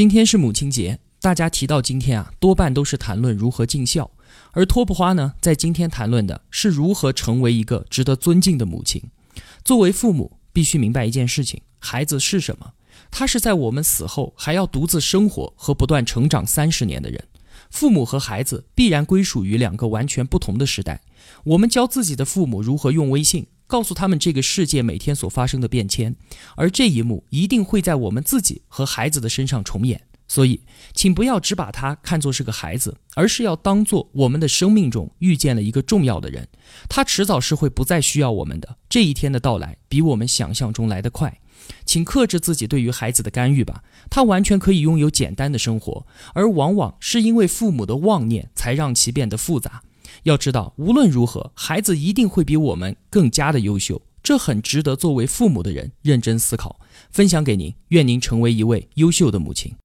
今天是母亲节，大家提到今天啊，多半都是谈论如何尽孝。而托普花呢，在今天谈论的是如何成为一个值得尊敬的母亲。作为父母，必须明白一件事情：孩子是什么？他是在我们死后还要独自生活和不断成长三十年的人。父母和孩子必然归属于两个完全不同的时代。我们教自己的父母如何用微信。告诉他们这个世界每天所发生的变迁，而这一幕一定会在我们自己和孩子的身上重演。所以，请不要只把他看作是个孩子，而是要当做我们的生命中遇见了一个重要的人。他迟早是会不再需要我们的。这一天的到来比我们想象中来得快，请克制自己对于孩子的干预吧。他完全可以拥有简单的生活，而往往是因为父母的妄念，才让其变得复杂。要知道，无论如何，孩子一定会比我们更加的优秀，这很值得作为父母的人认真思考。分享给您，愿您成为一位优秀的母亲。